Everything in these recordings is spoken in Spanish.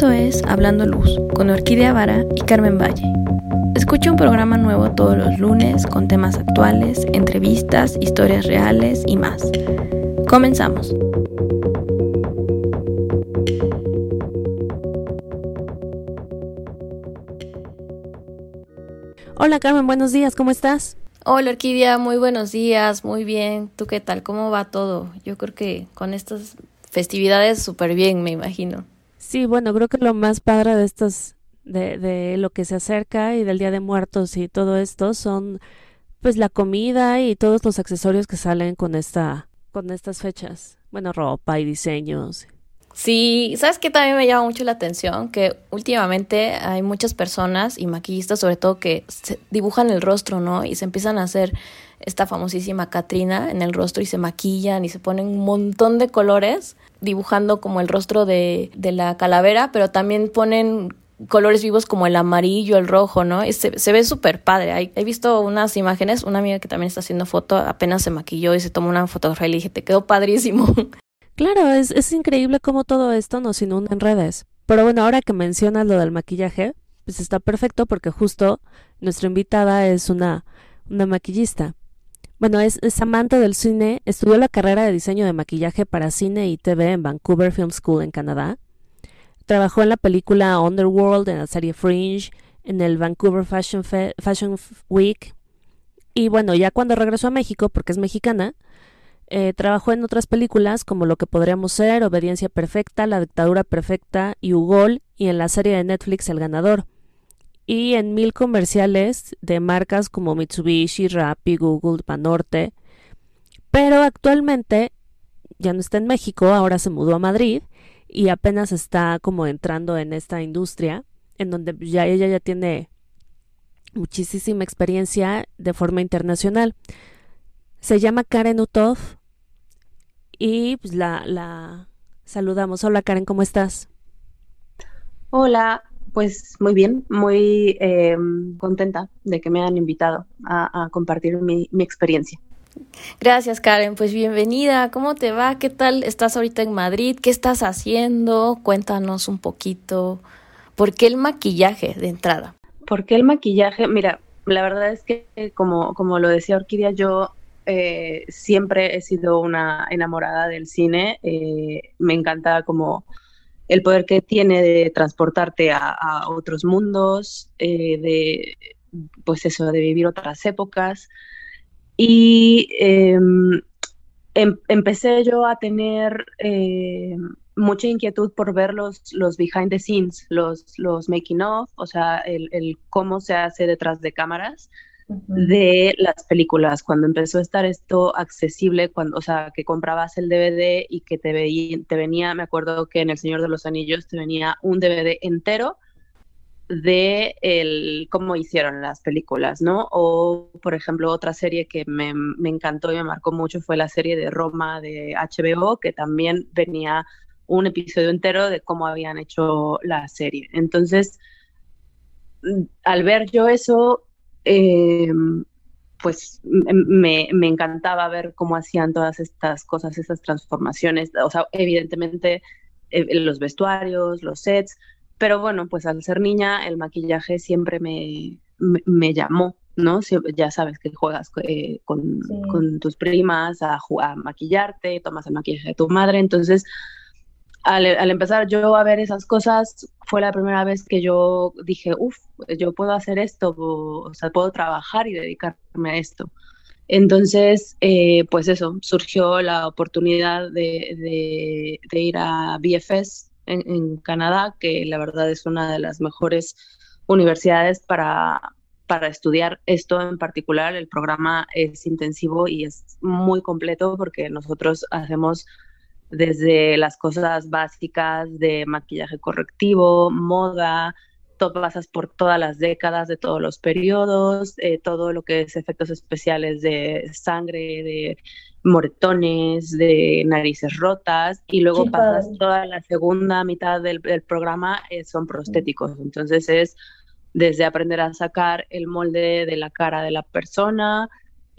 Esto es Hablando Luz con Orquídea Vara y Carmen Valle. Escucha un programa nuevo todos los lunes con temas actuales, entrevistas, historias reales y más. Comenzamos. Hola Carmen, buenos días, ¿cómo estás? Hola Orquídea, muy buenos días, muy bien. ¿Tú qué tal? ¿Cómo va todo? Yo creo que con estas festividades súper bien, me imagino. Sí, bueno, creo que lo más padre de estas, de, de lo que se acerca y del Día de Muertos y todo esto son pues la comida y todos los accesorios que salen con esta, con estas fechas. Bueno, ropa y diseños. Sí, ¿sabes qué también me llama mucho la atención? Que últimamente hay muchas personas y maquillistas sobre todo que dibujan el rostro, ¿no? Y se empiezan a hacer esta famosísima Catrina en el rostro y se maquillan y se ponen un montón de colores dibujando como el rostro de, de la calavera, pero también ponen colores vivos como el amarillo, el rojo, ¿no? se, se ve súper padre. He visto unas imágenes, una amiga que también está haciendo foto, apenas se maquilló y se tomó una fotografía y le dije, te quedó padrísimo. Claro, es, es increíble cómo todo esto nos inunda en redes. Pero bueno, ahora que mencionas lo del maquillaje, pues está perfecto porque justo nuestra invitada es una, una maquillista. Bueno, es, amante del cine, estudió la carrera de diseño de maquillaje para cine y TV en Vancouver Film School en Canadá. Trabajó en la película Underworld, en la serie Fringe, en el Vancouver Fashion, Fashion Week. Y bueno, ya cuando regresó a México, porque es mexicana, eh, trabajó en otras películas como Lo que podríamos ser, Obediencia Perfecta, La Dictadura Perfecta y Ugol, y en la serie de Netflix El Ganador y en mil comerciales de marcas como Mitsubishi, Rappi, Google, Panorte. Pero actualmente ya no está en México, ahora se mudó a Madrid y apenas está como entrando en esta industria en donde ya ella ya tiene muchísima experiencia de forma internacional. Se llama Karen Utov y pues la, la saludamos. Hola Karen, ¿cómo estás? Hola, pues muy bien, muy eh, contenta de que me hayan invitado a, compartir mi, experiencia. Gracias, Karen. Pues bienvenida. ¿Cómo te va? ¿Qué tal estás ahorita en Madrid? ¿Qué estás haciendo? Cuéntanos un poquito. ¿Por qué el maquillaje de entrada? ¿Por qué el maquillaje? Mira, la verdad es que, como, como lo decía Orquídea, yo eh, siempre he sido una enamorada del cine. Eh, me encanta como el poder que tiene de transportarte a, otros mundos, eh, de, pues eso, de vivir otras épocas. Y em, em, empecé yo a tener eh, mucha inquietud por ver los, los behind the scenes, los, los making of, o sea, el, el cómo se hace detrás de cámaras de las películas, cuando empezó a estar esto accesible, cuando, o sea, que comprabas el DVD y que te, te venía, me acuerdo que en El Señor de los Anillos te venía un DVD entero de el, cómo hicieron las películas, ¿no? O, por ejemplo, otra serie que me, me encantó y me marcó mucho fue la serie de Roma de HBO, que también venía un episodio entero de cómo habían hecho la serie. Entonces, al ver yo eso, eh, pues me, encantaba ver cómo hacían todas estas cosas, estas transformaciones, o sea, evidentemente eh, los vestuarios, los sets, pero bueno, pues al ser niña el maquillaje siempre me, me, llamó, ¿no? ya sabes que juegas eh, con, con, tus primas a, a maquillarte, tomas el maquillaje de tu madre, entonces al, empezar yo a ver esas cosas, fue la primera vez que yo dije, uff, yo puedo hacer esto, o, sea, puedo trabajar y dedicarme a esto. Entonces, eh, pues eso, surgió la oportunidad de, ir a BFS en, Canadá, que la verdad es una de las mejores universidades para, para estudiar esto en particular. El programa es intensivo y es muy completo porque nosotros hacemos desde las cosas básicas de maquillaje correctivo, moda, pasas por todas las décadas de todos los periodos, eh, todo lo que es efectos especiales de sangre, de moretones, de narices rotas, y luego pasas toda la segunda mitad del, programa, eh, son prostéticos. Entonces es desde aprender a sacar el molde de la cara de la persona,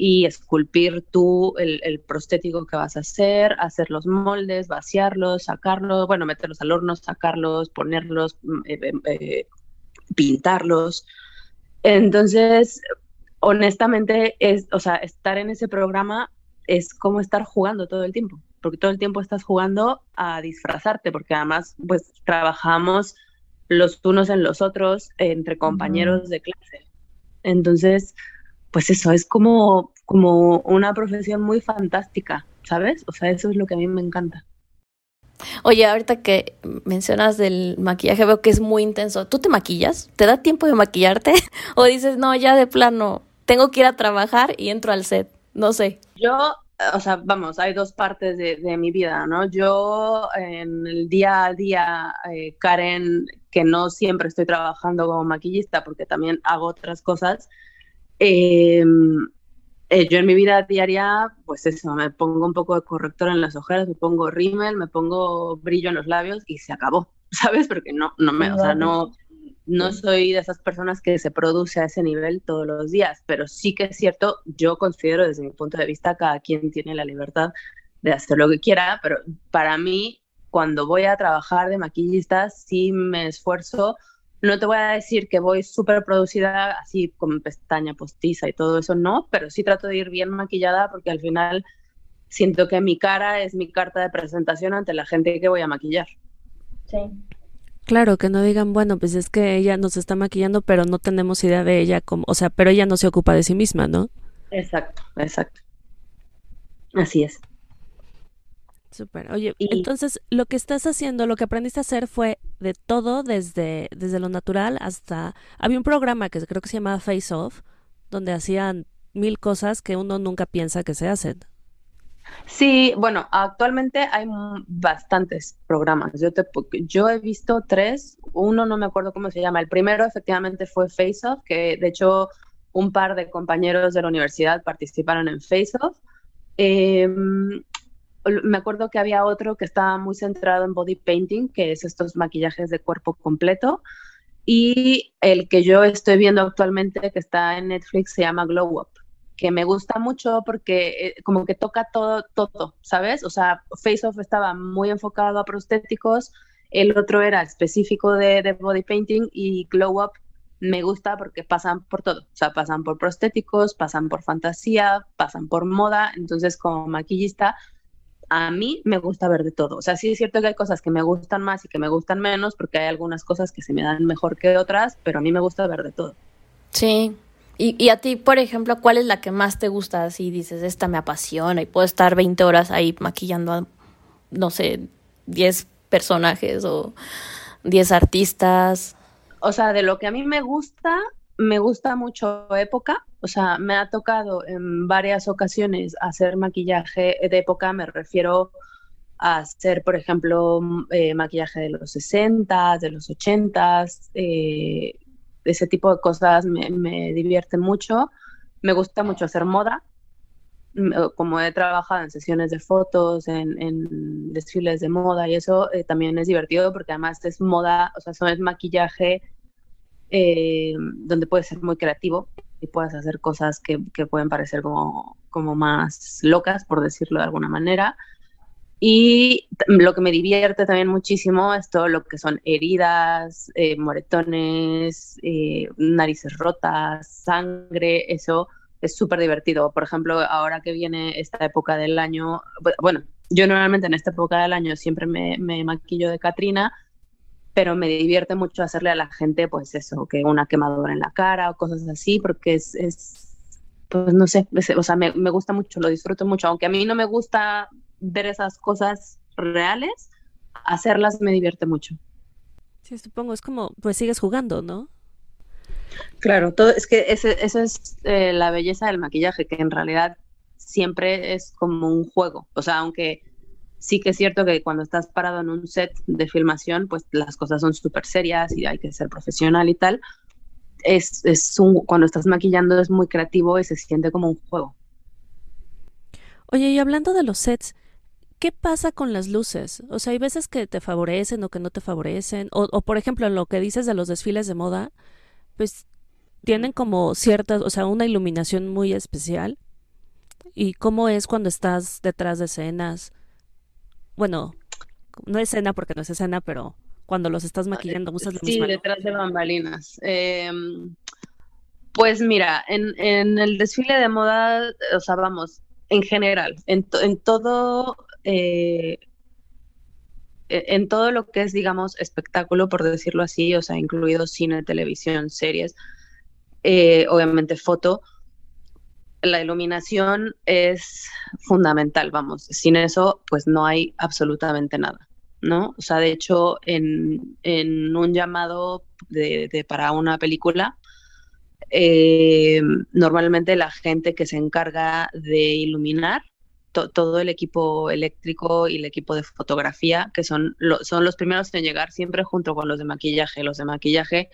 y esculpir tú el, prostético que vas a hacer, hacer los moldes, vaciarlos, sacarlos, bueno, meterlos al horno, sacarlos, ponerlos, mm, eh, eh, pintarlos. Entonces, honestamente, es, o sea, estar en ese programa es como estar jugando todo el tiempo, porque todo el tiempo estás jugando a disfrazarte, porque además, pues, trabajamos los unos en los otros entre compañeros de clase. Entonces, pues eso, es como, como una profesión muy fantástica, ¿sabes? O sea, eso es lo que a mí me encanta. Oye, ahorita que mencionas del maquillaje, veo que es muy intenso. ¿Tú te maquillas? ¿Te da tiempo de maquillarte? ¿O dices, no, ya de plano, tengo que ir a trabajar y entro al set? No sé. Yo, o sea, vamos, hay dos partes de, mi vida, ¿no? Yo en el día a día, eh, Karen, que no siempre estoy trabajando como maquillista porque también hago otras cosas, Em, eh, yo en mi vida diaria, pues eso, me pongo un poco de corrector en las ojeras, me pongo rímel, me pongo brillo en los labios y se acabó, ¿sabes? Porque no, no me, o sea, no, no soy de esas personas que se produce a ese nivel todos los días, pero sí que es cierto, yo considero desde mi punto de vista, cada quien tiene la libertad de hacer lo que quiera, pero para mí, cuando voy a trabajar de maquillista, sí me esfuerzo no te voy a decir que voy súper producida así con pestaña postiza y todo eso, no, pero sí trato de ir bien maquillada porque al final siento que mi cara es mi carta de presentación ante la gente que voy a maquillar. Sí. Claro, que no digan, bueno, pues es que ella nos está maquillando, pero no tenemos idea de ella, como, o sea, pero ella no se ocupa de sí misma, ¿no? Exacto, exacto. Así es. Súper. Oye, entonces lo que estás haciendo, lo que aprendiste a hacer fue de todo, desde, desde lo natural hasta... Había un programa que creo que se llamaba Face Off, donde hacían mil cosas que uno nunca piensa que se hacen. Sí, bueno, actualmente hay bastantes programas. Yo, te, yo he visto tres, uno no me acuerdo cómo se llama. El primero efectivamente fue Face Off, que de hecho un par de compañeros de la universidad participaron en Face Off. Em, me acuerdo que había otro que estaba muy centrado en body painting, que es estos maquillajes de cuerpo completo. Y el que yo estoy viendo actualmente, que está en Netflix, se llama Glow Up, que me gusta mucho porque eh, como que toca todo, todo, ¿sabes? O sea, Face Off estaba muy enfocado a prostéticos, el otro era específico de, de body painting y Glow Up me gusta porque pasan por todo, o sea, pasan por prostéticos, pasan por fantasía, pasan por moda, entonces como maquillista a mí me gusta ver de todo. O sea, sí es cierto que hay cosas que me gustan más y que me gustan menos, porque hay algunas cosas que se me dan mejor que otras, pero a mí me gusta ver de todo. Sí. Y, y a ti, por ejemplo, ¿cuál es la que más te gusta? Así dices, esta me apasiona y puedo estar 20 horas ahí maquillando a, no sé, 10 personajes o 10 artistas. O sea, de lo que a mí me gusta, me gusta mucho época, o sea, me ha tocado en varias ocasiones hacer maquillaje de época, me refiero a hacer, por ejemplo, eh, maquillaje de los 60, de los 80, eh, ese tipo de cosas me, divierten mucho. Me gusta mucho hacer moda, como he trabajado en sesiones de fotos, en, desfiles de moda y eso eh, también es divertido porque además es moda, o sea, eso es maquillaje eh, donde puedes ser muy creativo y puedes hacer cosas que, pueden parecer como, como más locas, por decirlo de alguna manera. Y lo que me divierte también muchísimo es todo lo que son heridas, eh, moretones, eh, narices rotas, sangre, eso es súper divertido. Por ejemplo, ahora que viene esta época del año, bueno, yo normalmente en esta época del año siempre me, me maquillo de Katrina, pero me divierte mucho hacerle a la gente, pues eso, que una quemadura en la cara o cosas así, porque es, es pues no sé, o sea, me, me, gusta mucho, lo disfruto mucho, aunque a mí no me gusta ver esas cosas reales, hacerlas me divierte mucho. Sí, supongo, es como, pues sigues jugando, ¿no? Claro, todo, es que ese, eso es eh, la belleza del maquillaje, que en realidad siempre es como un juego, o sea, aunque sí que es cierto que cuando estás parado en un set de filmación, pues las cosas son súper serias y hay que ser profesional y tal. Es, es un, cuando estás maquillando es muy creativo y se siente como un juego. Oye, y hablando de los sets, ¿qué pasa con las luces? O sea, hay veces que te favorecen o que no te favorecen. O, o por ejemplo, lo que dices de los desfiles de moda, pues tienen como ciertas, o sea, una iluminación muy especial ¿Y cómo es cuando estás detrás de escenas? Bueno, no escena porque no es escena, pero cuando los estás maquillando, usas la sí, Sí, detrás de bambalinas. Em, pues mira, en, en, el desfile de moda, o sea, vamos, en general, en, en todo, eh, e, en todo lo que es, digamos, espectáculo, por decirlo así, o sea, incluido cine, televisión, series, eh, obviamente foto, la iluminación es fundamental, vamos, sin eso, pues no hay absolutamente nada. ¿no? O sea, de hecho, en, en un llamado de, para una película, eh, normalmente la gente que se encarga de iluminar, todo el equipo eléctrico y el equipo de fotografía, que son, son los primeros en llegar siempre junto con los de maquillaje. Los de maquillaje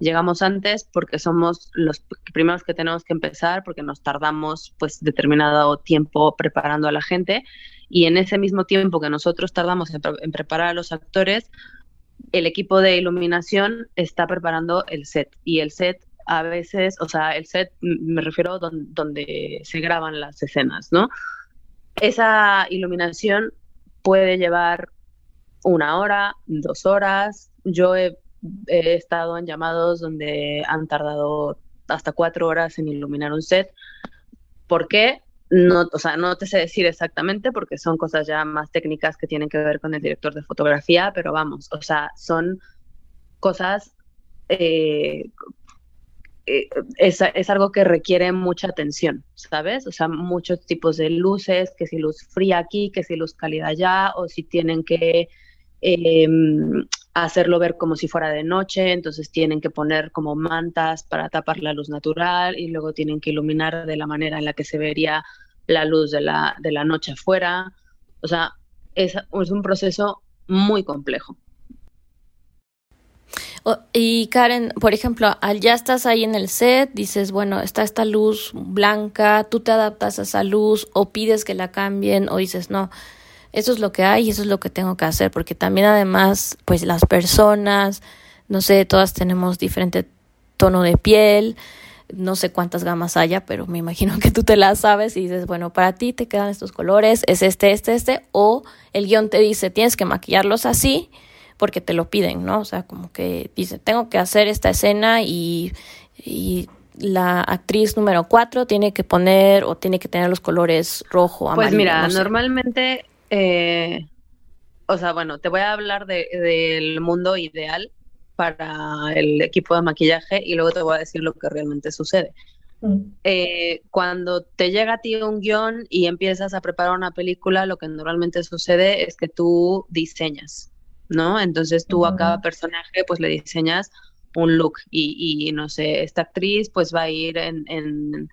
llegamos antes porque somos los primeros que tenemos que empezar, porque nos tardamos pues determinado tiempo preparando a la gente y en ese mismo tiempo que nosotros tardamos en, preparar a los actores, el equipo de iluminación está preparando el set y el set a veces, o sea, el set me refiero donde, donde se graban las escenas, ¿no? Esa iluminación puede llevar una hora, dos horas. Yo he, he, estado en llamados donde han tardado hasta cuatro horas en iluminar un set. ¿Por qué? No, o sea, no te sé decir exactamente porque son cosas ya más técnicas que tienen que ver con el director de fotografía, pero vamos, o sea, son cosas, eh, eh, es, es, algo que requiere mucha atención, ¿sabes? O sea, muchos tipos de luces, que si luz fría aquí, que si luz cálida allá, o si tienen que eh, hacerlo ver como si fuera de noche, entonces tienen que poner como mantas para tapar la luz natural y luego tienen que iluminar de la manera en la que se vería la luz de la, de la noche afuera. O sea, es, es un proceso muy complejo. y Karen, por ejemplo, al ya estás ahí en el set, dices, bueno, está esta luz blanca, tú te adaptas a esa luz o pides que la cambien o dices, no, eso es lo que hay y eso es lo que tengo que hacer, porque también además, pues las personas, no sé, todas tenemos diferente tono de piel, no sé cuántas gamas haya, pero me imagino que tú te las sabes y dices, bueno, para ti te quedan estos colores, es este, este, este, o el guion te dice, tienes que maquillarlos así porque te lo piden, ¿no? O sea, como que dice, tengo que hacer esta escena y, y la actriz número cuatro tiene que poner o tiene que tener los colores rojo, amarillo. Pues mira, normalmente eh, o sea, bueno, te voy a hablar del mundo ideal para el equipo de maquillaje y luego te voy a decir lo que realmente sucede. Mm. Eh, cuando te llega a ti un guion y empiezas a preparar una película, lo que normalmente sucede es que tú diseñas, ¿no? Entonces tú a cada personaje pues le diseñas un look y, y no sé, esta actriz pues va a ir en, en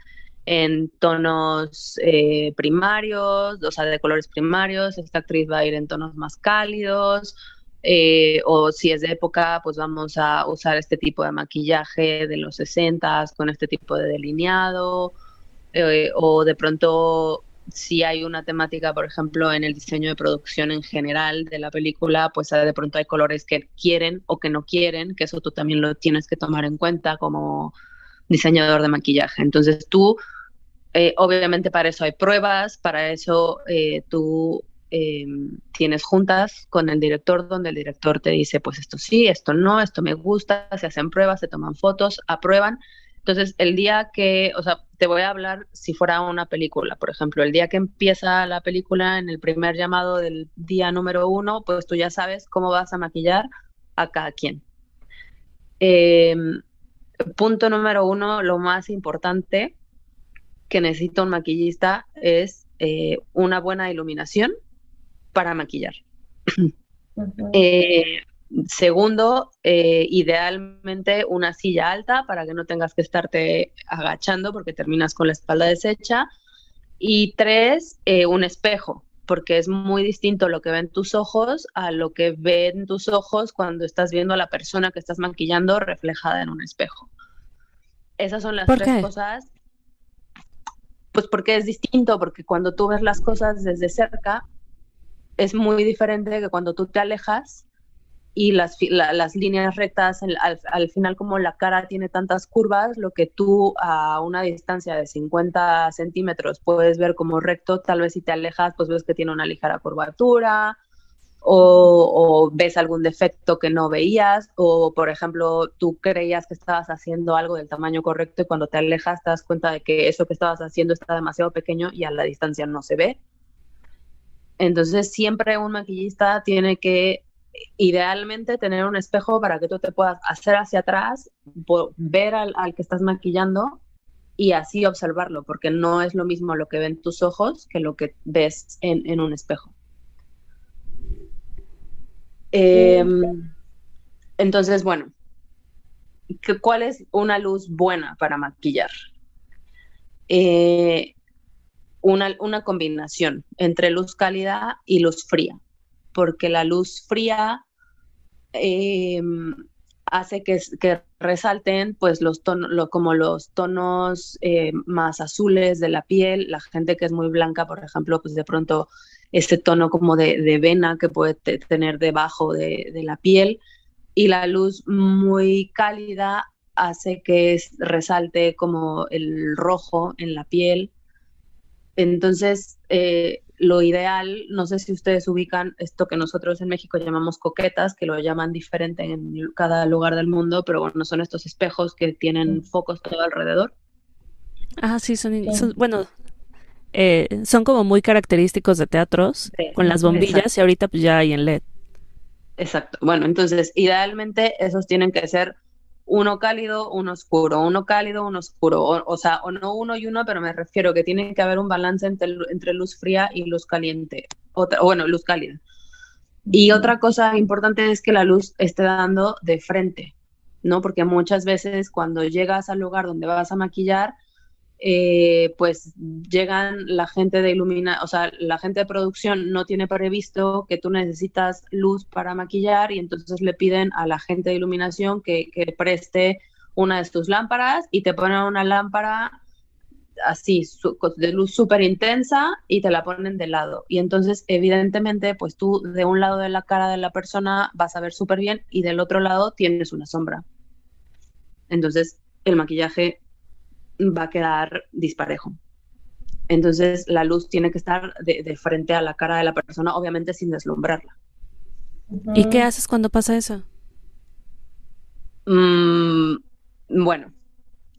en tonos eh, primarios, o sea, de colores primarios, esta actriz va a ir en tonos más cálidos, eh, o si es de época, pues vamos a usar este tipo de maquillaje de los 60 con este tipo de delineado, eh, o de pronto si hay una temática, por ejemplo, en el diseño de producción en general de la película, pues de pronto hay colores que quieren o que no quieren, que eso tú también lo tienes que tomar en cuenta como diseñador de maquillaje. Entonces tú eh, obviamente para eso hay pruebas, para eso eh, tú em, tienes juntas con el director donde el director te dice, pues esto sí, esto no, esto me gusta, se hacen pruebas, se toman fotos, aprueban. Entonces, el día que, o sea, te voy a hablar si fuera una película, por ejemplo, el día que empieza la película, en el primer llamado del día número uno, pues tú ya sabes cómo vas a maquillar a cada quien. Em, punto número uno, lo más importante que necesita un maquillista es eh, una buena iluminación para maquillar. Eh, segundo, eh, idealmente una silla alta para que no tengas que estarte agachando porque terminas con la espalda deshecha. Y tres, un espejo, porque es muy distinto lo que ven tus ojos a lo que ven tus ojos cuando estás viendo a la persona que estás maquillando reflejada en un espejo. Esas son las tres cosas pues porque es distinto, porque cuando tú ves las cosas desde cerca es muy diferente que cuando tú te alejas y las, las líneas rectas, al, final como la cara tiene tantas curvas, lo que tú a una distancia de 50 centímetros puedes ver como recto, tal vez si te alejas, pues ves que tiene una ligera curvatura o, ves algún defecto que no veías o, por ejemplo, tú creías que estabas haciendo algo del tamaño correcto y cuando te alejas te das cuenta de que eso que estabas haciendo está demasiado pequeño y a la distancia no se ve. Entonces siempre un maquillista tiene que idealmente tener un espejo para que tú te puedas hacer hacia atrás, ver al, que estás maquillando y así observarlo, porque no es lo mismo lo que ven tus ojos que lo que ves en, un espejo. Em, entonces, bueno, ¿cuál es una luz buena para maquillar? Eh, una, una combinación entre luz cálida y luz fría porque la luz fría eh, hace que, resalten pues los tonos, como los tonos eh, más azules de la piel, la gente que es muy blanca, por ejemplo, pues de pronto este tono como de, vena que puede tener debajo de, de, la piel y la luz muy cálida hace que resalte como el rojo en la piel. Entonces, eh, lo ideal, no sé si ustedes ubican esto que nosotros en México llamamos coquetas, que lo llaman diferente en cada lugar del mundo, pero bueno, son estos espejos que tienen focos todo alrededor. Ah, sí, son, bueno, eh, son como muy característicos de teatros, con las bombillas y ahorita pues ya hay en LED. Exacto. Bueno, entonces, idealmente esos tienen que ser uno cálido, uno oscuro, uno cálido, uno oscuro, o, sea, o no uno y uno, pero me refiero que tiene que haber un balance entre, entre luz fría y luz caliente, otra, bueno, luz cálida. Y otra cosa importante es que la luz esté dando de frente, ¿no? Porque muchas veces cuando llegas al lugar donde vas a maquillar, eh, pues llegan la gente de ilumina, o sea, la gente de producción no tiene previsto que tú necesitas luz para maquillar y entonces le piden a la gente de iluminación que, preste una de tus lámparas y te ponen una lámpara así de luz súper intensa y te la ponen de lado. Y entonces, evidentemente, pues tú de un lado de la cara de la persona vas a ver súper bien y del otro lado tienes una sombra. Entonces, el maquillaje va a quedar disparejo. Entonces la luz tiene que estar de, frente a la cara de la persona, obviamente sin deslumbrarla. ¿Y qué haces cuando pasa eso? Mm, bueno,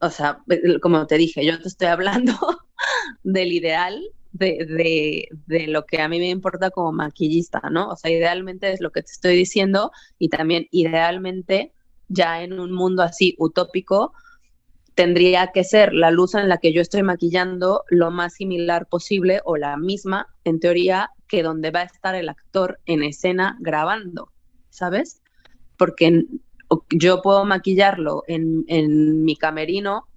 o sea, como te dije, yo te estoy hablando del ideal de, de, lo que a mí me importa como maquillista, ¿no? O sea, idealmente es lo que te estoy diciendo y también idealmente ya en un mundo así utópico, tendría que ser la luz en la que yo estoy maquillando lo más similar posible o la misma, en teoría, que donde va a estar el actor en escena grabando, ¿sabes? Porque yo puedo maquillarlo en, mi camerino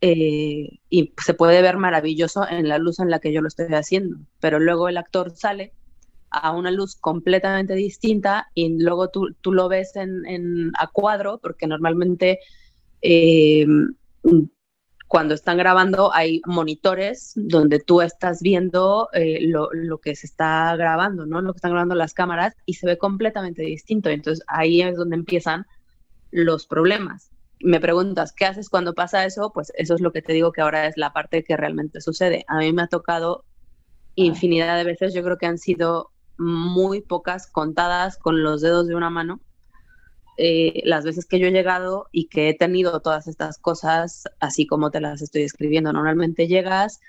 eh, y se puede ver maravilloso en la luz en la que yo lo estoy haciendo, pero luego el actor sale a una luz completamente distinta y luego tú, lo ves en, a cuadro, porque normalmente eh, cuando están grabando hay monitores donde tú estás viendo eh, lo, que se está grabando, ¿no? Lo que están grabando las cámaras y se ve completamente distinto. Entonces ahí es donde empiezan los problemas. Me preguntas, ¿qué haces cuando pasa eso? Pues eso es lo que te digo que ahora es la parte que realmente sucede. A mí me ha tocado infinidad de veces, yo creo que han sido muy pocas contadas con los dedos de una mano eh, las veces que yo he llegado y que he tenido todas estas cosas, así como te las estoy escribiendo. Normalmente llegas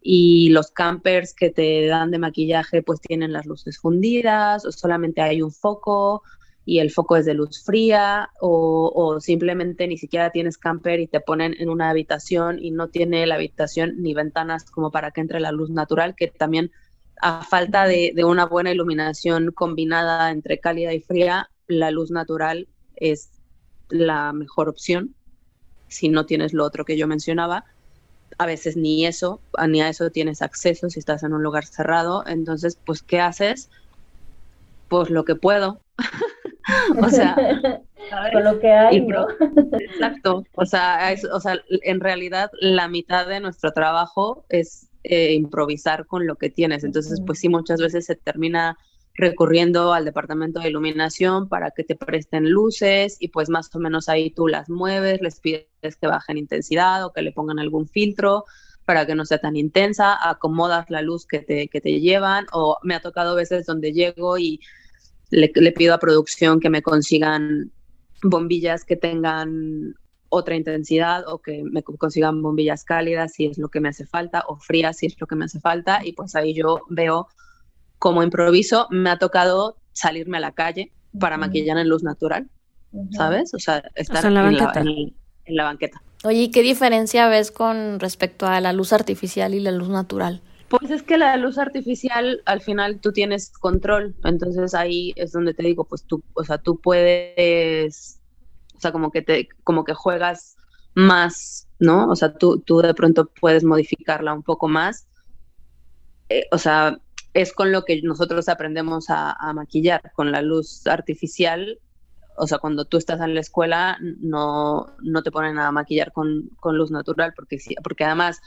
y los campers que te dan de maquillaje pues tienen las luces fundidas o solamente hay un foco y el foco es de luz fría o, simplemente ni siquiera tienes camper y te ponen en una habitación y no tiene la habitación ni ventanas como para que entre la luz natural, que también a falta de una buena iluminación combinada entre cálida y fría, la luz natural es la mejor opción si no tienes lo otro que yo mencionaba. A veces ni eso, ni a eso tienes acceso si estás en un lugar cerrado. Entonces, pues, ¿qué haces? Pues lo que puedo. o sea, con lo que hay, Exacto. O sea, o sea, en realidad la mitad de nuestro trabajo es eh, improvisar con lo que tienes. Entonces, pues sí, muchas veces se termina recurriendo al departamento de iluminación para que te presten luces y pues más o menos ahí tú las mueves, les pides que bajen intensidad o que le pongan algún filtro para que no sea tan intensa, acomodas la luz que te, que te llevan o me ha tocado veces donde llego y le, le pido a producción que me consigan bombillas que tengan otra intensidad o que me consigan bombillas cálidas si es lo que me hace falta o frías si es lo que me hace falta y pues ahí yo veo como improviso me ha tocado salirme a la calle para maquillar en luz natural, ¿sabes? O sea, estar en, la banqueta. en, la banqueta. Oye, ¿qué diferencia ves con respecto a la luz artificial y la luz natural? Pues es que la luz artificial al final tú tienes control, entonces ahí es donde te digo, pues tú, o sea, tú puedes, o sea, como que te, como que juegas más, ¿no? O sea, tú, tú de pronto puedes modificarla un poco más. Eh, o sea, es con lo que nosotros aprendemos a, maquillar, con la luz artificial. O sea, cuando tú estás en la escuela no, no te ponen a maquillar con, luz natural, porque, porque además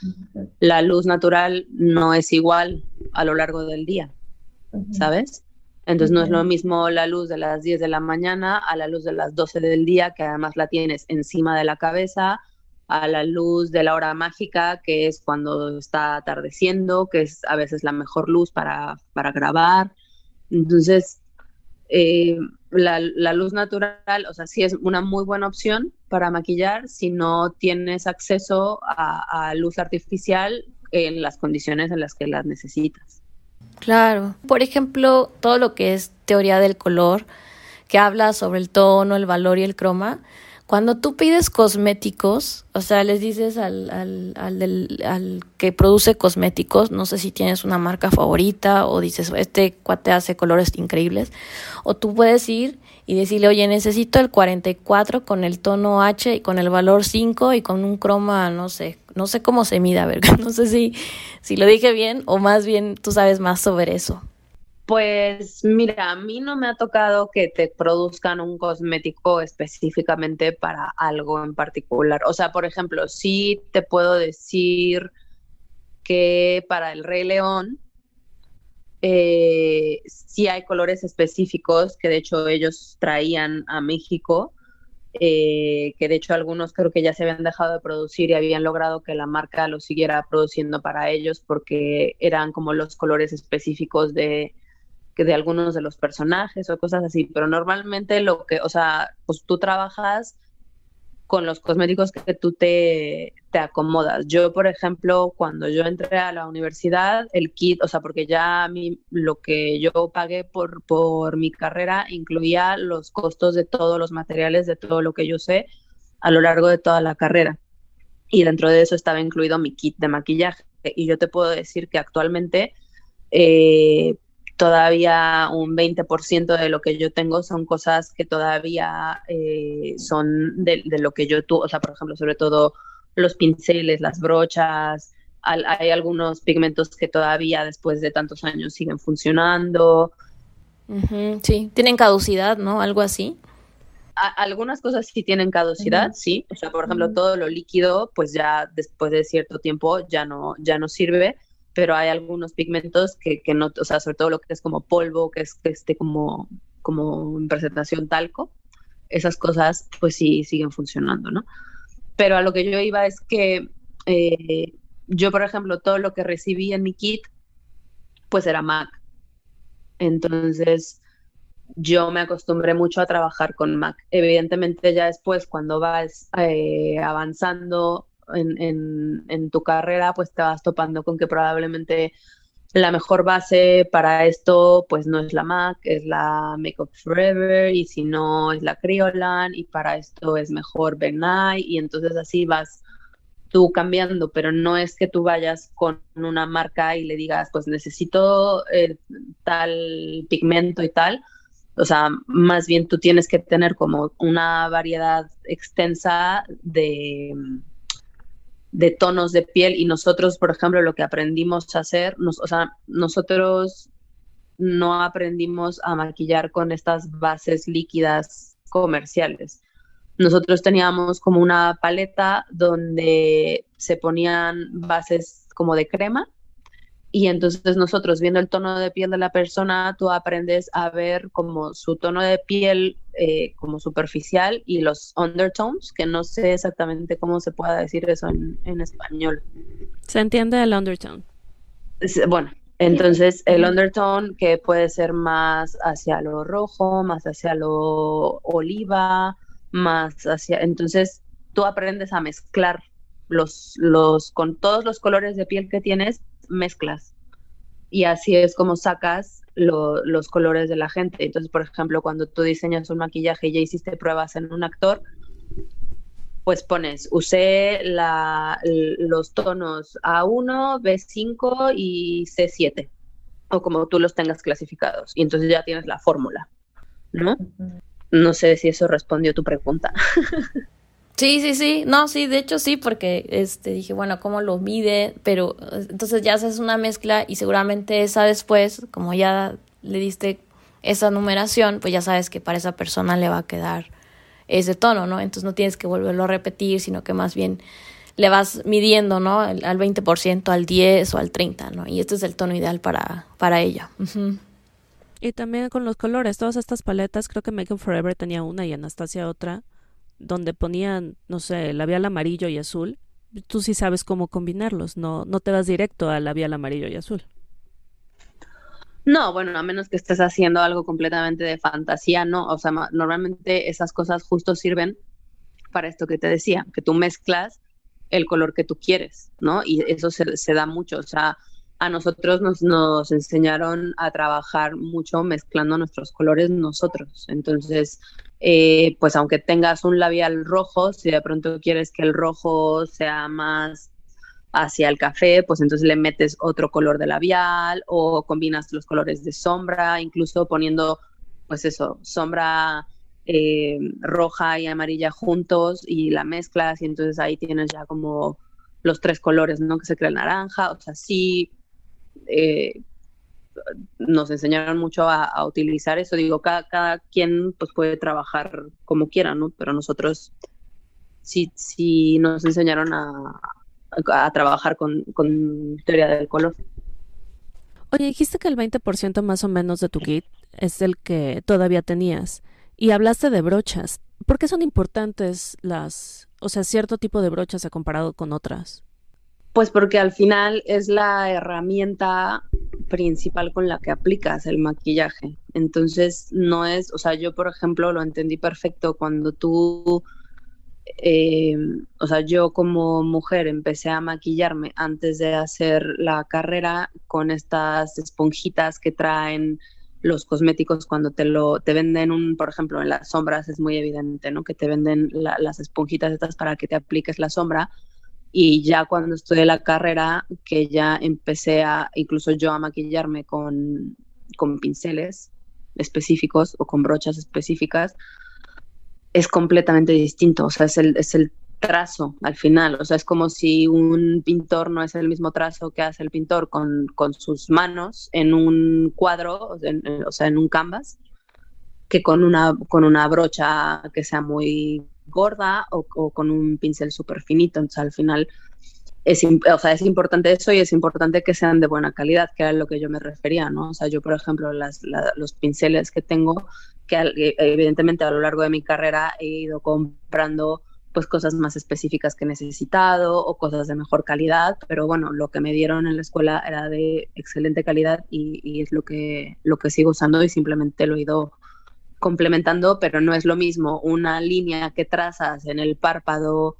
la luz natural no es igual a lo largo del día, ¿sabes? Entonces no es lo mismo la luz de las 10 de la mañana a la luz de las 12 del día, que además la tienes encima de la cabeza, a la luz de la hora mágica, que es cuando está atardeciendo, que es a veces la mejor luz para, grabar. Entonces, eh, la, luz natural, o sea, sí es una muy buena opción para maquillar si no tienes acceso a, a luz artificial en las condiciones en las que las necesitas. Claro. Por ejemplo, todo lo que es teoría del color, que habla sobre el tono, el valor y el croma, cuando tú pides cosméticos, o sea, les dices al, al, al, al, que produce cosméticos, no sé si tienes una marca favorita o dices, este cuate hace colores increíbles, o tú puedes ir y decirle, oye, necesito el 44 con el tono H y con el valor 5 y con un croma, no sé, no sé cómo se mida, ¿verdad? No sé si, si lo dije bien o más bien tú sabes más sobre eso. Pues mira, a mí no me ha tocado que te produzcan un cosmético específicamente para algo en particular. O sea, por ejemplo, sí te puedo decir que para el Rey León eh, sí hay colores específicos que de hecho ellos traían a México, eh, que de hecho algunos creo que ya se habían dejado de producir y habían logrado que la marca lo siguiera produciendo para ellos porque eran como los colores específicos de de algunos de los personajes o cosas así, pero normalmente lo que, o sea, pues tú trabajas con los cosméticos que tú te, te acomodas. Yo, por ejemplo, cuando yo entré a la universidad, el kit, o sea, porque ya a mí lo que yo pagué por, por mi carrera incluía los costos de todos los materiales, de todo lo que yo sé a lo largo de toda la carrera. Y dentro de eso estaba incluido mi kit de maquillaje. Y yo te puedo decir que actualmente eh, todavía un 20% de lo que yo tengo son cosas que todavía eh, son de, lo que yo tuve, o sea, por ejemplo, sobre todo los pinceles, las brochas, hay algunos pigmentos que todavía después de tantos años siguen funcionando. sí, tienen caducidad, ¿no? Algo así. algunas cosas sí tienen caducidad, sí. O sea, por ejemplo, todo lo líquido, pues ya después de cierto tiempo ya no, ya no sirve pero hay algunos pigmentos que, que, no, o sea, sobre todo lo que es como polvo, que es que como, como en presentación talco, esas cosas pues sí siguen funcionando, ¿no? Pero a lo que yo iba es que eh, yo, por ejemplo, todo lo que recibí en mi kit, pues era MAC. Entonces, yo me acostumbré mucho a trabajar con MAC. Evidentemente, ya después, cuando vas eh, avanzando en, tu carrera, pues te vas topando con que probablemente la mejor base para esto, pues no es la MAC, es la Makeup Forever, y si no es la Criolan, y para esto es mejor Ben y entonces así vas tú cambiando, pero no es que tú vayas con una marca y le digas, pues necesito eh, tal pigmento y tal. O sea, más bien tú tienes que tener como una variedad extensa de, de tonos de piel y nosotros, por ejemplo, lo que aprendimos a hacer, o sea, nosotros no aprendimos a maquillar con estas bases líquidas comerciales. Nosotros teníamos como una paleta donde se ponían bases como de crema y entonces nosotros viendo el tono de piel de la persona, tú aprendes a ver como su tono de piel eh, como superficial y los undertones, que no sé exactamente cómo se pueda decir eso en, español. Se entiende el undertone. Bueno, entonces el undertone que puede ser más hacia lo rojo, más hacia lo oliva, más hacia... Entonces tú aprendes a mezclar los, los, con todos los colores de piel que tienes, mezclas. Y así es como sacas los colores de la gente. Entonces, por ejemplo, cuando tú diseñas un maquillaje y ya hiciste pruebas en un actor, pues pones, usé la, los tonos A1, B5 y C7, o como tú los tengas clasificados. Y entonces ya tienes la fórmula, ¿no? No sé si eso respondió tu pregunta. Sí, sí, sí. No, sí, de hecho sí, porque este dije, bueno, ¿cómo lo mide? Pero entonces ya haces una mezcla y seguramente esa después, como ya le diste esa numeración, pues ya sabes que para esa persona le va a quedar ese tono, ¿no? Entonces no tienes que volverlo a repetir, sino que más bien le vas midiendo, ¿no? Al 20%, al 10 o al 30, ¿no? Y este es el tono ideal para, para ella. Y también con los colores, todas estas paletas, creo que Make Forever tenía una y Anastasia otra donde ponían, no sé, labial amarillo y azul, tú sí sabes cómo combinarlos, no, no te vas directo al labial amarillo y azul. No, bueno, a menos que estés haciendo algo completamente de fantasía, no. O sea, normalmente esas cosas justo sirven para esto que te decía, que tú mezclas el color que tú quieres, ¿no? Y eso se, se da mucho. O sea, a nosotros nos, nos enseñaron a trabajar mucho mezclando nuestros colores nosotros. Entonces, eh, pues aunque tengas un labial rojo, si de pronto quieres que el rojo sea más hacia el café, pues entonces le metes otro color de labial o combinas los colores de sombra, incluso poniendo, pues eso, sombra eh, roja y amarilla juntos y la mezclas y entonces ahí tienes ya como los tres colores, ¿no? Que se crea el naranja, o sea, sí, eh, nos enseñaron mucho a, utilizar eso. Digo, cada, cada, quien pues puede trabajar como quiera, ¿no? Pero nosotros sí, sí nos enseñaron a, a trabajar con, con, teoría del color. Oye, dijiste que el 20% más o menos de tu kit es el que todavía tenías. Y hablaste de brochas. ¿Por qué son importantes las, o sea, cierto tipo de brochas comparado con otras? Pues porque al final es la herramienta principal con la que aplicas el maquillaje. Entonces, no es, o sea, yo por ejemplo lo entendí perfecto cuando tú, eh, o sea, yo como mujer empecé a maquillarme antes de hacer la carrera con estas esponjitas que traen los cosméticos cuando te lo te venden un por ejemplo en las sombras es muy evidente no que te venden las esponjitas estas para que te apliques la sombra y ya cuando estudié la carrera, que ya empecé a, incluso yo a maquillarme con, con pinceles específicos o con brochas específicas, es completamente distinto, o sea, es el, es el trazo al final, o sea, es como si un pintor no es el mismo trazo que hace el pintor con, con sus manos en un cuadro, o sea, en un canvas, que con una, con una brocha que sea muy gorda o, con un pincel súper finito. Entonces, al final, es, o sea, es importante eso y es importante que sean de buena calidad, que era lo que yo me refería, ¿no? O sea, yo, por ejemplo, las, los pinceles que tengo, que eh, evidentemente a lo largo de mi carrera he ido comprando pues cosas más específicas que he necesitado o cosas de mejor calidad, pero bueno, lo que me dieron en la escuela era de excelente calidad y, y es lo que, lo que sigo usando y simplemente lo he ido complementando, pero no es lo mismo una línea que trazas en el párpado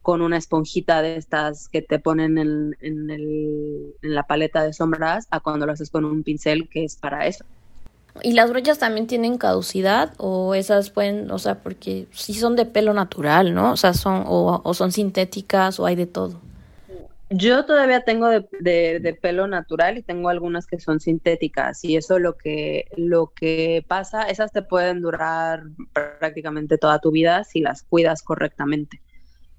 con una esponjita de estas que te ponen en, en, la paleta de sombras a cuando lo haces con un pincel que es para eso. ¿Y las brochas también tienen caducidad o esas pueden, o sea, porque sí son de pelo natural, ¿no? O sea, son o son sintéticas o hay de todo. Yo todavía tengo de, pelo natural y tengo algunas que son sintéticas y eso lo que, lo que pasa, esas te pueden durar prácticamente toda tu vida si las cuidas correctamente.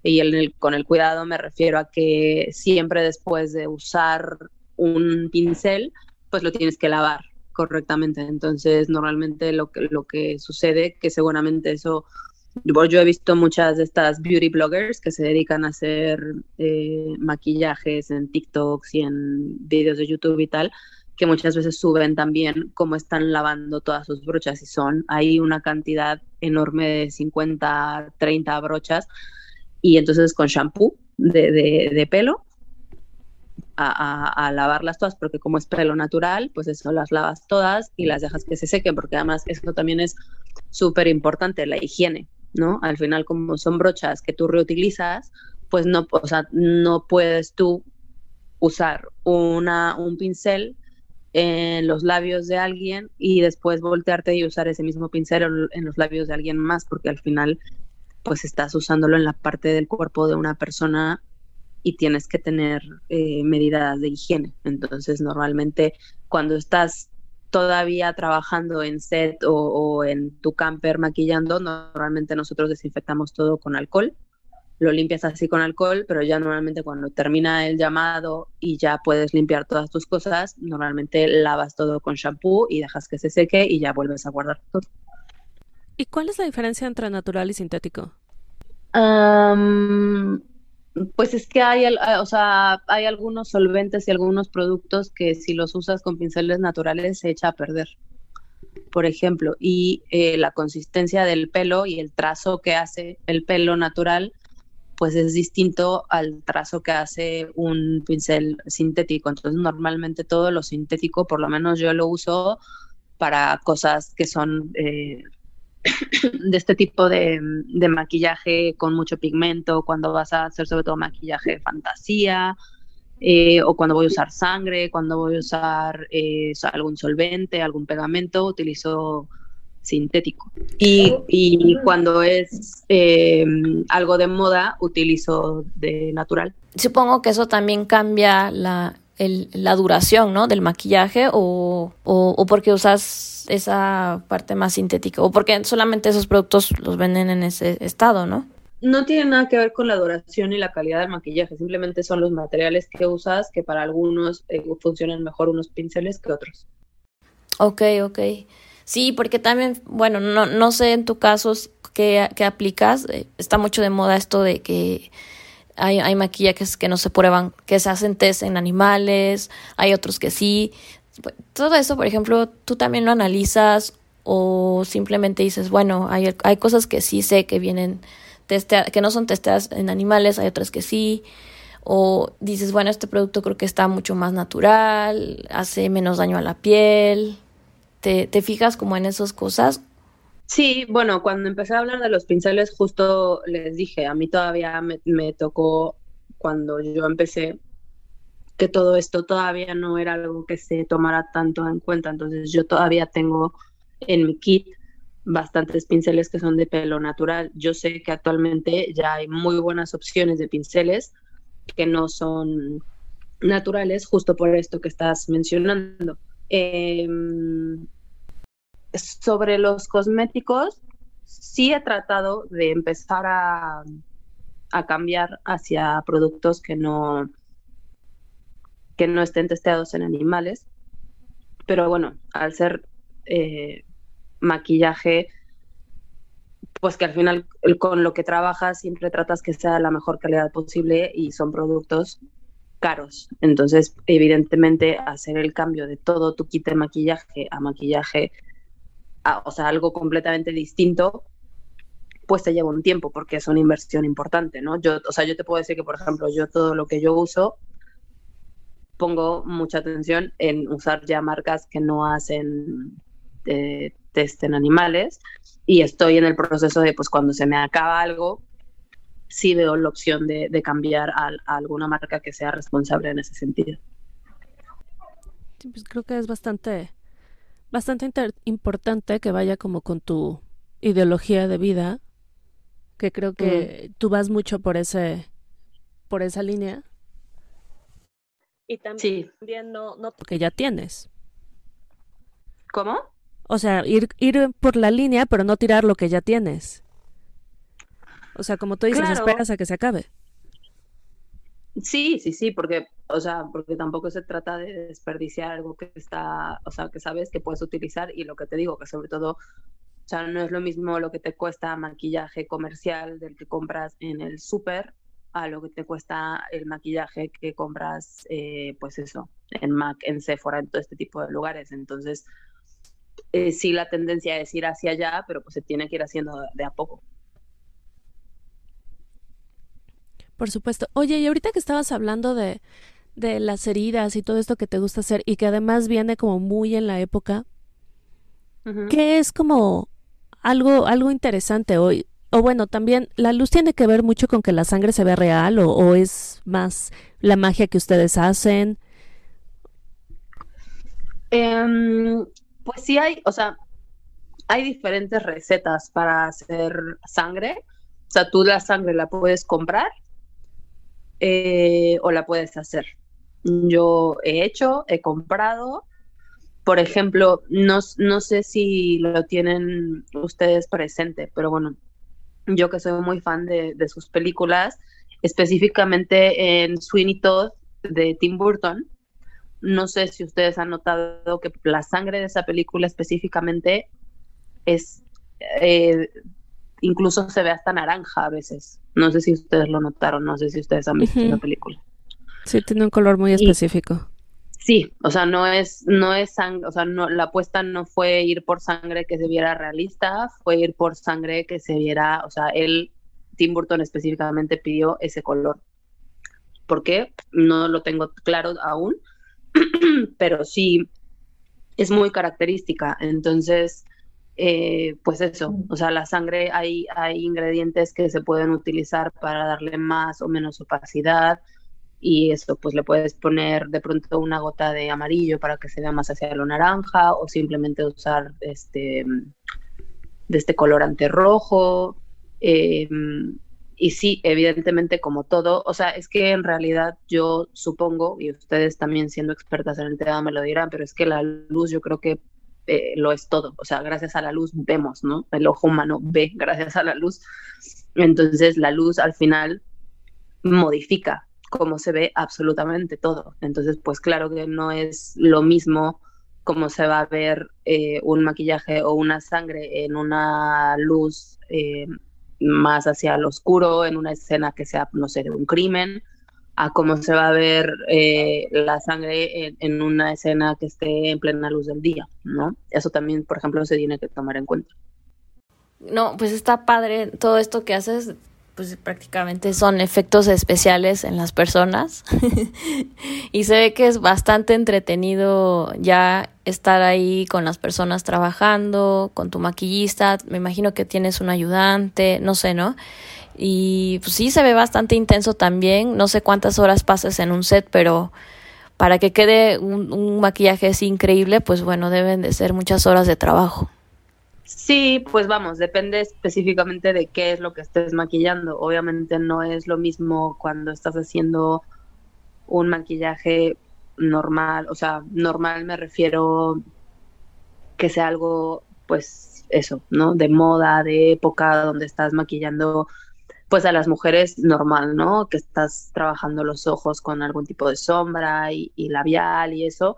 Y el, con el cuidado me refiero a que siempre después de usar un pincel, pues lo tienes que lavar correctamente. Entonces, normalmente lo que, lo que sucede, que seguramente eso yo he visto muchas de estas beauty bloggers que se dedican a hacer eh, maquillajes en TikToks y en vídeos de YouTube y tal, que muchas veces suben también cómo están lavando todas sus brochas y son, hay una cantidad enorme de 50, 30 brochas y entonces con shampoo de, de, pelo a, a, lavarlas todas, porque como es pelo natural, pues eso las lavas todas y las dejas que se sequen, porque además eso también es súper importante, la higiene, ¿no? Al final, como son brochas que tú reutilizas, pues no, o sea, no puedes tú usar una, un pincel en los labios de alguien y después voltearte y usar ese mismo pincel en los labios de alguien más, porque al final pues estás usándolo en la parte del cuerpo de una persona y tienes que tener eh, medidas de higiene. Entonces, normalmente cuando estás todavía trabajando en set o, en tu camper maquillando, normalmente nosotros desinfectamos todo con alcohol. Lo limpias así con alcohol, pero ya normalmente cuando termina el llamado y ya puedes limpiar todas tus cosas, normalmente lavas todo con shampoo y dejas que se seque y ya vuelves a guardar todo. ¿Y cuál es la diferencia entre natural y sintético? Pues es que hay, o sea, hay algunos solventes y algunos productos que si los usas con pinceles naturales se echa a perder, por ejemplo, y eh, la consistencia del pelo y el trazo que hace el pelo natural, pues es distinto al trazo que hace un pincel sintético. Entonces, normalmente todo lo sintético, por lo menos yo lo uso para cosas que son eh, de este tipo de, maquillaje con mucho pigmento, cuando vas a hacer sobre todo maquillaje de fantasía, eh, o cuando voy a usar sangre, cuando voy a usar eh, algún solvente, algún pegamento, utilizo sintético. Y, cuando es eh, algo de moda, utilizo de natural. Supongo que eso también cambia la, la duración, ¿no? Del maquillaje o, o, porque usas esa parte más sintética o porque solamente esos productos los venden en ese estado, ¿no? No tiene nada que ver con la duración y la calidad del maquillaje, simplemente son los materiales que usas que para algunos eh, funcionan mejor unos pinceles que otros. Ok, ok. Sí, porque también, bueno, no, no sé en tu caso qué, qué aplicas, eh, está mucho de moda esto de que hay, hay maquillajes que no se prueban, que se hacen test en animales, hay otros que sí. Todo eso, por ejemplo, tú también lo analizas o simplemente dices, bueno, hay, hay cosas que sí sé que vienen que no son testeadas en animales, hay otras que sí. O dices, bueno, este producto creo que está mucho más natural, hace menos daño a la piel. ¿Te, te fijas como en esas cosas Sí, bueno, cuando empecé a hablar de los pinceles, justo les dije, a mí todavía me, tocó cuando yo empecé que todo esto todavía no era algo que se tomara tanto en cuenta, entonces yo todavía tengo en mi kit bastantes pinceles que son de pelo natural. Yo sé que actualmente ya hay muy buenas opciones de pinceles que no son naturales, justo por esto que estás mencionando. Eh, sobre los cosméticos, sí he tratado de empezar a, cambiar hacia productos que no, que no estén testeados en animales. Pero bueno, al ser eh, maquillaje, pues que al final con lo que trabajas siempre tratas que sea la mejor calidad posible y son productos caros. Entonces, evidentemente, hacer el cambio de todo tu kit de maquillaje a maquillaje o sea, algo completamente distinto, pues te lleva un tiempo porque es una inversión importante, ¿no? Yo, o sea, yo te puedo decir que, por ejemplo, yo todo lo que yo uso, pongo mucha atención en usar ya marcas que no hacen eh, test en animales y estoy en el proceso de, pues cuando se me acaba algo, sí veo la opción de, cambiar a, alguna marca que sea responsable en ese sentido. pues creo que es bastante bastante importante que vaya como con tu ideología de vida, que creo que mm. tú vas mucho por ese por esa línea. Y también no, no que ya tienes. ¿Cómo? O sea, ir, ir por la línea, pero no tirar lo que ya tienes. O sea, como tú dices, esperas a que se acabe. Sí, sí, sí, porque, o sea, porque tampoco se trata de desperdiciar algo que está, o sea, que sabes que puedes utilizar y lo que te digo, que sobre todo sea, no es lo mismo lo que te cuesta maquillaje comercial del que compras en el súper a lo que te cuesta el maquillaje que compras, eh, pues eso, en Mac, en Sephora, en todo este tipo de lugares. Entonces, eh, sí la tendencia es ir hacia allá, pero pues se tiene que ir haciendo de a poco. Por supuesto. Oye, y ahorita que estabas hablando de, de las heridas y todo esto que te gusta hacer y que además viene como muy en la época, ¿qué es como algo, algo interesante hoy? O bueno, también la luz tiene que ver mucho con que la sangre se ve real o, es más la magia que ustedes hacen. Em, pues sí hay, o sea, hay diferentes recetas para hacer sangre. O sea, tú la sangre la puedes comprar eh, o la puedes hacer. Yo he hecho, he comprado. Por ejemplo, no, no sé si lo tienen ustedes presente, pero bueno, yo que soy muy fan de, sus películas, específicamente en Sweeney Todd de Tim Burton, no sé si ustedes han notado que la sangre de esa película específicamente es, eh, incluso se ve hasta naranja a veces. No sé si ustedes lo notaron, no sé si ustedes han visto la película. Sí, tiene un color muy específico. sí, o sea, no es, no es sangre, o sea, no, la apuesta no fue ir por sangre que se viera realista, fue ir por sangre que se viera, o sea, él, Tim Burton específicamente pidió ese color. ¿Por qué? No lo tengo claro aún, pero sí es muy característica. Entonces, eh, pues eso, o sea, la sangre hay, hay ingredientes que se pueden utilizar para darle más o menos opacidad y eso pues le puedes poner de pronto una gota de amarillo para que se vea más hacia lo naranja o simplemente usar este de este colorante rojo eh, y sí, evidentemente como todo, o sea, es que en realidad yo supongo, y ustedes también siendo expertas en el tema me lo dirán, pero es que la luz yo creo que eh, lo es todo, o sea, gracias a la luz vemos, ¿no? El ojo humano ve gracias a la luz. Entonces la luz al final modifica cómo se ve absolutamente todo. Entonces, pues claro que no es lo mismo cómo se va a ver eh, un maquillaje o una sangre en una luz eh, más hacia lo oscuro, en una escena que sea, no sé, de un crimen, a cómo se va a ver eh, la sangre en, una escena que esté en plena luz del día, ¿no? Eso también, por ejemplo, se tiene que tomar en cuenta. No, pues está padre todo esto que haces pues prácticamente son efectos especiales en las personas y se ve que es bastante entretenido ya estar ahí con las personas trabajando, con tu maquillista, me imagino que tienes un ayudante, no sé, ¿no? Y pues sí se ve bastante intenso también, no sé cuántas horas pases en un set, pero para que quede un, un maquillaje así increíble, pues bueno, deben de ser muchas horas de trabajo. Sí, pues vamos, depende específicamente de qué es lo que estés maquillando. Obviamente no es lo mismo cuando estás haciendo un maquillaje normal, o sea, normal me refiero que sea algo, pues eso, ¿no? De moda, de época, donde estás maquillando, pues a las mujeres normal, ¿no? Que estás trabajando los ojos con algún tipo de sombra y, labial y eso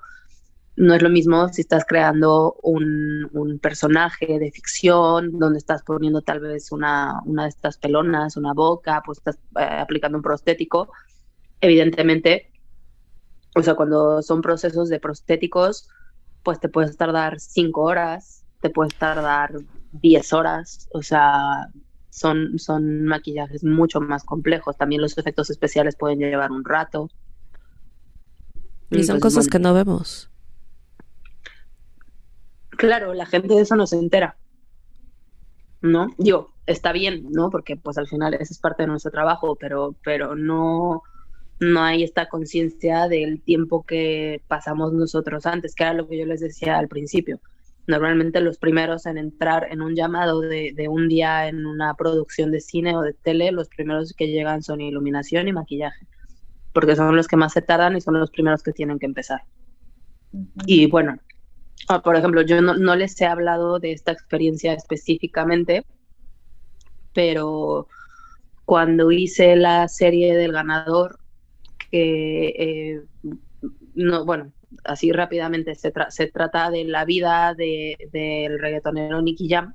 no es lo mismo si estás creando un, un, personaje de ficción, donde estás poniendo tal vez una, una de estas pelonas, una boca, pues estás eh, aplicando un prostético. Evidentemente, o sea, cuando son procesos de prostéticos, pues te puedes tardar cinco horas, te puedes tardar diez horas, o sea, son, son maquillajes mucho más complejos. También los efectos especiales pueden llevar un rato. Y son cosas que no vemos. Claro, la gente de eso no se entera. ¿No? Digo, está bien, ¿no? Porque pues al final esa es parte de nuestro trabajo, pero, pero no, no hay esta conciencia del tiempo que pasamos nosotros antes, que era lo que yo les decía al principio. Normalmente los primeros en entrar en un llamado de, de, un día en una producción de cine o de tele, los primeros que llegan son iluminación y maquillaje, porque son los que más se tardan y son los primeros que tienen que empezar. Uh -huh. Y bueno, Ah, por ejemplo, yo no, les he hablado de esta experiencia específicamente, pero cuando hice la serie del ganador, que, eh, no, bueno, así rápidamente, se, se, trata de la vida del de, reggaetonero Nicky Jam,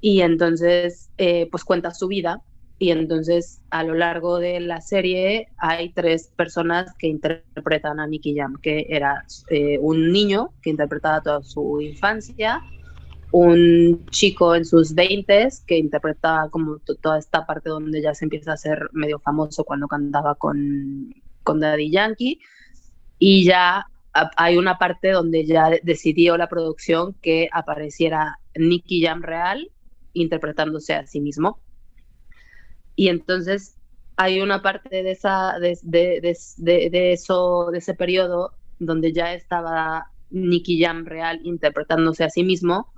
Y entonces, eh, pues cuenta su vida. Y entonces, a lo largo de la serie, hay tres personas que interpretan a Nicky Jam, que era eh, un niño que interpretaba toda su infancia, un chico en sus 20 que interpretaba como toda esta parte donde ya se empieza a ser medio famoso cuando cantaba con, con Daddy Yankee, y ya hay una parte donde ya decidió la producción que apareciera Nicky Jam real interpretándose a sí mismo. Y entonces hay una parte de, esa, de, de, eso, de ese periodo donde ya estaba Nicky Jam real interpretándose a sí mismo,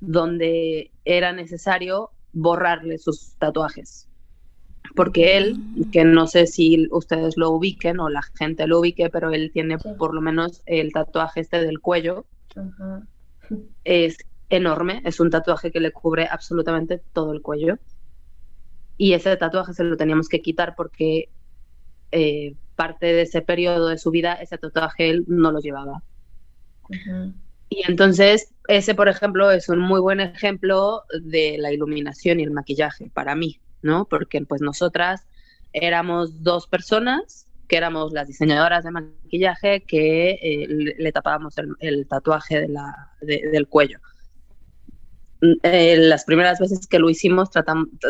donde era necesario borrarle sus tatuajes. Porque él, que no sé si ustedes lo ubiquen o la gente lo ubique, pero él tiene por lo menos el tatuaje este del cuello. Es enorme, es un tatuaje que le cubre absolutamente todo el cuello. Y ese tatuaje se lo teníamos que quitar porque eh, parte de ese periodo de su vida, ese tatuaje él no lo llevaba. Y entonces, ese, por ejemplo, es un muy buen ejemplo de la iluminación y el maquillaje para mí, ¿no? Porque pues nosotras éramos dos personas que éramos las diseñadoras de maquillaje que eh, le, tapábamos el, tatuaje de la, del cuello. Eh, las primeras veces que lo hicimos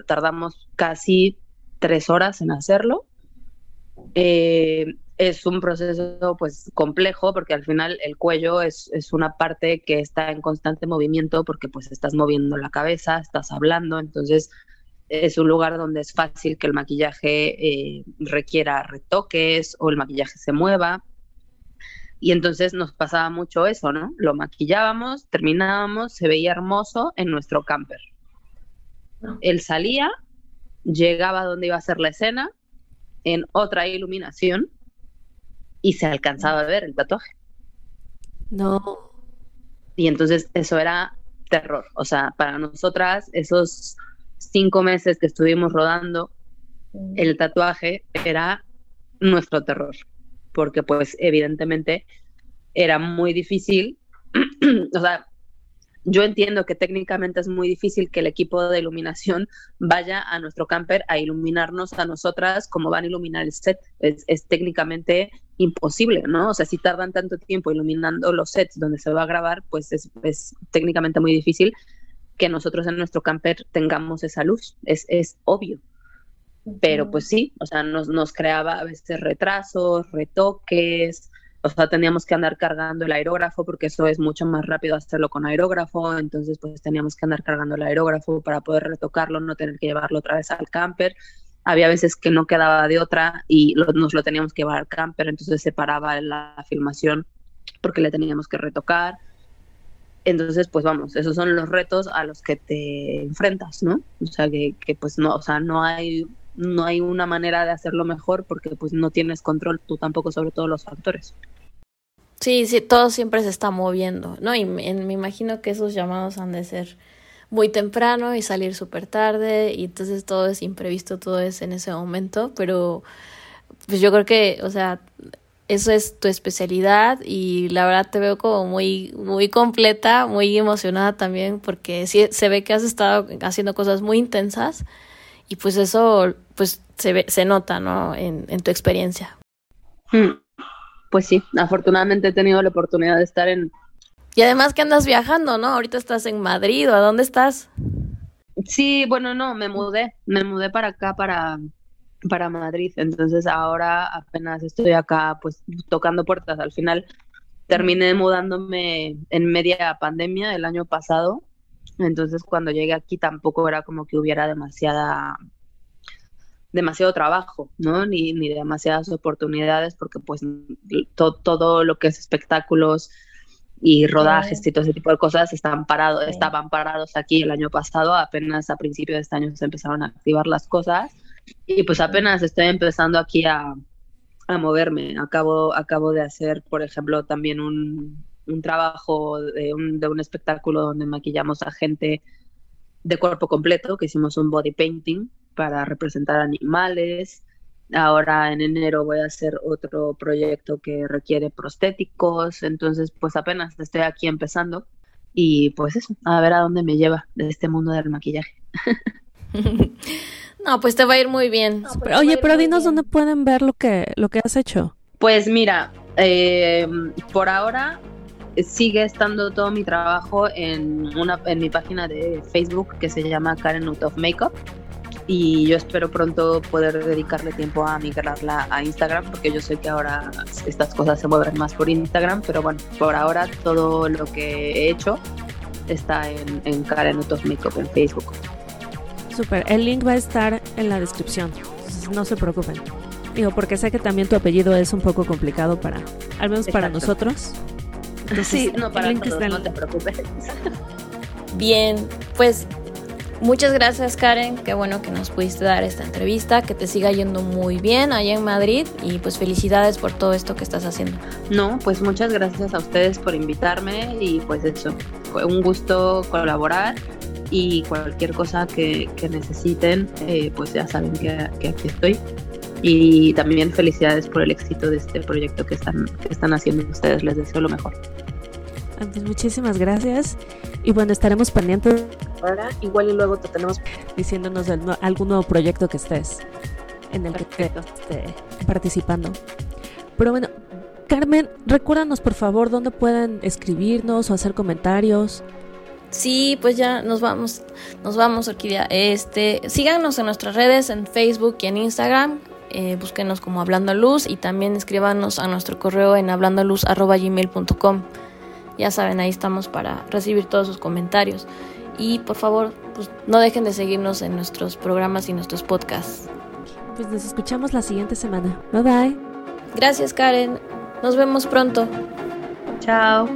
tardamos casi tres horas en hacerlo. Eh, es un proceso pues complejo porque al final el cuello es, es, una parte que está en constante movimiento porque pues estás moviendo la cabeza, estás hablando, entonces es un lugar donde es fácil que el maquillaje eh, requiera retoques o el maquillaje se mueva. Y entonces nos pasaba mucho eso, ¿no? Lo maquillábamos, terminábamos, se veía hermoso en nuestro camper. Él salía, llegaba donde iba a ser la escena, en otra iluminación, y se alcanzaba a ver el tatuaje. No. Y entonces eso era terror. O sea, para nosotras, esos cinco meses que estuvimos rodando, el tatuaje era nuestro terror porque pues evidentemente era muy difícil, o sea, yo entiendo que técnicamente es muy difícil que el equipo de iluminación vaya a nuestro camper a iluminarnos a nosotras como van a iluminar el set. Es, técnicamente imposible, ¿no? O sea, si tardan tanto tiempo iluminando los sets donde se va a grabar, pues es, es técnicamente muy difícil que nosotros en nuestro camper tengamos esa luz. Es, es obvio. Pero pues sí, o sea, nos, nos creaba a veces retrasos, retoques, o sea, teníamos que andar cargando el aerógrafo porque eso es mucho más rápido hacerlo con aerógrafo, entonces pues teníamos que andar cargando el aerógrafo para poder retocarlo, no tener que llevarlo otra vez al camper. Había veces que no quedaba de otra y nos lo teníamos que llevar al camper, entonces se paraba la filmación porque le teníamos que retocar. Entonces, pues vamos, esos son los retos a los que te enfrentas, ¿no? O sea, que, que pues no, o sea, no hay no hay una manera de hacerlo mejor porque pues no tienes control tú tampoco sobre todos los factores. Sí, sí, todo siempre se está moviendo, ¿no? Y me, me imagino que esos llamados han de ser muy temprano y salir súper tarde y entonces todo es imprevisto, todo es en ese momento, pero pues yo creo que, o sea, eso es tu especialidad y la verdad te veo como muy muy completa, muy emocionada también porque sí se ve que has estado haciendo cosas muy intensas y pues eso pues se ve, se nota, ¿no? En, en tu experiencia. Mm, pues sí, afortunadamente he tenido la oportunidad de estar en... Y además que andas viajando, ¿no? Ahorita estás en Madrid, ¿o a dónde estás? Sí, bueno, no, me mudé, me mudé para acá, para, para Madrid, entonces ahora apenas estoy acá, pues tocando puertas. Al final terminé mudándome en media pandemia el año pasado. Entonces cuando llegué aquí tampoco era como que hubiera demasiada demasiado trabajo, ¿no? Ni, ni demasiadas oportunidades, porque pues todo lo que es espectáculos y rodajes y todo ese tipo de cosas están parados, estaban parados aquí el año pasado, apenas a principios de este año se empezaron a activar las cosas y pues apenas estoy empezando aquí a, a moverme. Acabo, acabo de hacer, por ejemplo, también un, un trabajo de un, de un espectáculo donde maquillamos a gente de cuerpo completo, que hicimos un body painting para representar animales. Ahora en enero voy a hacer otro proyecto que requiere prostéticos, entonces pues apenas estoy aquí empezando. y pues eso, a ver a dónde me lleva de este mundo del maquillaje. no, pues te va a ir muy bien. Pues Oye, pero dinos dónde pueden ver lo que, lo que has hecho. Pues mira, eh, por ahora sigue estando todo mi trabajo en, una, en mi página de Facebook que se llama Karen Out of Makeup y yo espero pronto poder dedicarle tiempo a migrarla a Instagram porque yo sé que ahora estas cosas se mueven más por Instagram, pero bueno, por ahora todo lo que he hecho está en, en Karen Out of Makeup en Facebook. Super, el link va a estar en la descripción, no se preocupen. Digo, porque sé que también tu apellido es un poco complicado para, al menos para nosotros sí, no para todos, no te preocupes. Bien, pues muchas gracias Karen, qué bueno que nos pudiste dar esta entrevista, que te siga yendo muy bien allá en Madrid y pues felicidades por todo esto que estás haciendo. No, pues muchas gracias a ustedes por invitarme y pues eso, fue un gusto colaborar y cualquier cosa que, necesiten, eh, pues ya saben que, que aquí estoy y también felicidades por el éxito de este proyecto que están, que están haciendo ustedes. Les deseo lo mejor. Pues muchísimas gracias. Y bueno, estaremos pendientes. Ahora, igual y luego te tenemos diciéndonos algún nuevo proyecto que estés en el que esté participando. Pero bueno, Carmen, recuérdanos por favor dónde pueden escribirnos o hacer comentarios. Sí, pues ya nos vamos, nos vamos, Orquídea. Este, síganos en nuestras redes, en Facebook y en Instagram, eh, búsquenos como Hablando a Luz y también escríbanos a nuestro correo en hablandoluz.gmail.com. Ya saben, ahí estamos para recibir todos sus comentarios. Y por favor, pues no dejen de seguirnos en nuestros programas y nuestros podcasts. Pues nos escuchamos la siguiente semana. Bye bye. Gracias Karen. Nos vemos pronto. Chao.